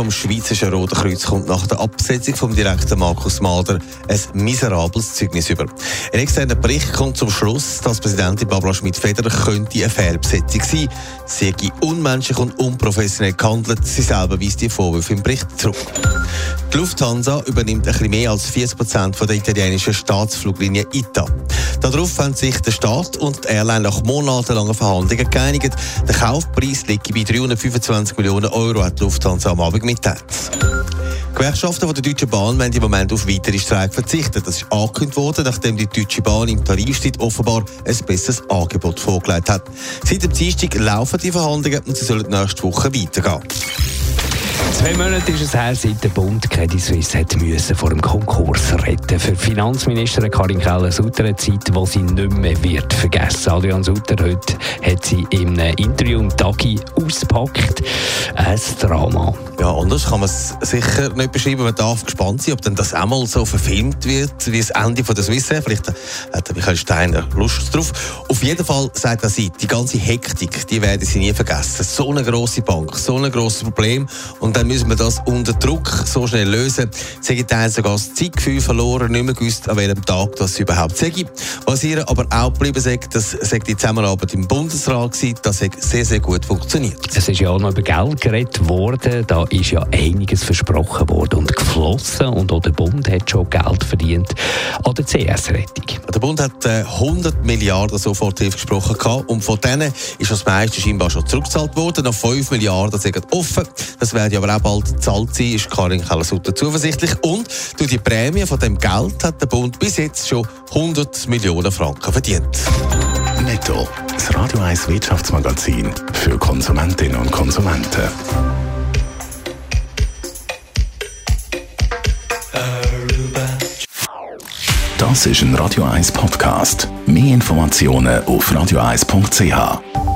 Vom Schweizerischen Roten Kreuz kommt nach der Absetzung vom Direktor Markus Mader ein miserables Zeugnis über. Ein externer Bericht kommt zum Schluss, dass Präsidentin Barbara Schmidt-Federer könnte eine Fehlbesetzung sein. Sie sei unmenschlich und unprofessionell gehandelt. Sie selber weist die Vorwürfe im Bericht zurück. Die Lufthansa übernimmt ein mehr als 40 Prozent der italienischen Staatsfluglinie ITA. Darauf haben sich der Staat und die Airline nach monatelangen Verhandlungen geeinigt. Der Kaufpreis liegt bei 325 Millionen Euro, hat die Lufthansa am Abend mitteilt. Gewerkschaften von der Deutschen Bahn wollen im Moment auf weitere Streik verzichten. Das ist angekündigt worden, nachdem die Deutsche Bahn im Tarifstreit offenbar ein besseres Angebot vorgelegt hat. Seit dem Dienstag laufen die Verhandlungen und sie sollen nächste Woche weitergehen. Zwei Monate ist es her, seit der Bund Credit Suisse hat müssen vor dem Konkurs retten. Für Finanzministerin Karin Keller-Sutter eine Zeit, die sie nicht mehr wird vergessen. Adrian Sutter heute hat sie im Interview im Tagi ausgepackt. Ein Drama. Ja, anders kann man es sicher nicht beschreiben. Man darf gespannt sein, ob denn das einmal so verfilmt wird, wie das Ende von der Swiss Vielleicht hat Michael Steiner Lust drauf. Auf jeden Fall sagt er sie, die ganze Hektik, die werden sie nie vergessen. So eine grosse Bank, so ein grosses Problem. Und dann müssen wir das unter Druck so schnell lösen. Sie haben sogar das Zeitgefühl verloren, nicht mehr gewusst, an welchem Tag das überhaupt sei. Was ihr aber auch geblieben sagt, das sagt die Zusammenarbeit im Bundesrat gewesen, das hat sehr, sehr gut funktioniert. Es ist ja auch noch über Geld geredet worden. Da ist ja einiges versprochen worden und geflossen und auch der Bund hat schon Geld verdient an der CS-Rettung. Der Bund hat 100 äh, Milliarden Soforthilfe gesprochen und von denen ist das meiste scheinbar schon zurückgezahlt worden. Noch 5 Milliarden sind offen. Das werden aber auch bald gezahlt sein, ist Karin Keller-Sutter zuversichtlich. Und durch die Prämie von dem Geld hat der Bund bis jetzt schon 100 Millionen Franken verdient. Netto, das Radio 1 Wirtschaftsmagazin für Konsumentinnen und Konsumenten. Das ist ein Radio 1 Podcast. Mehr Informationen auf radio1.ch.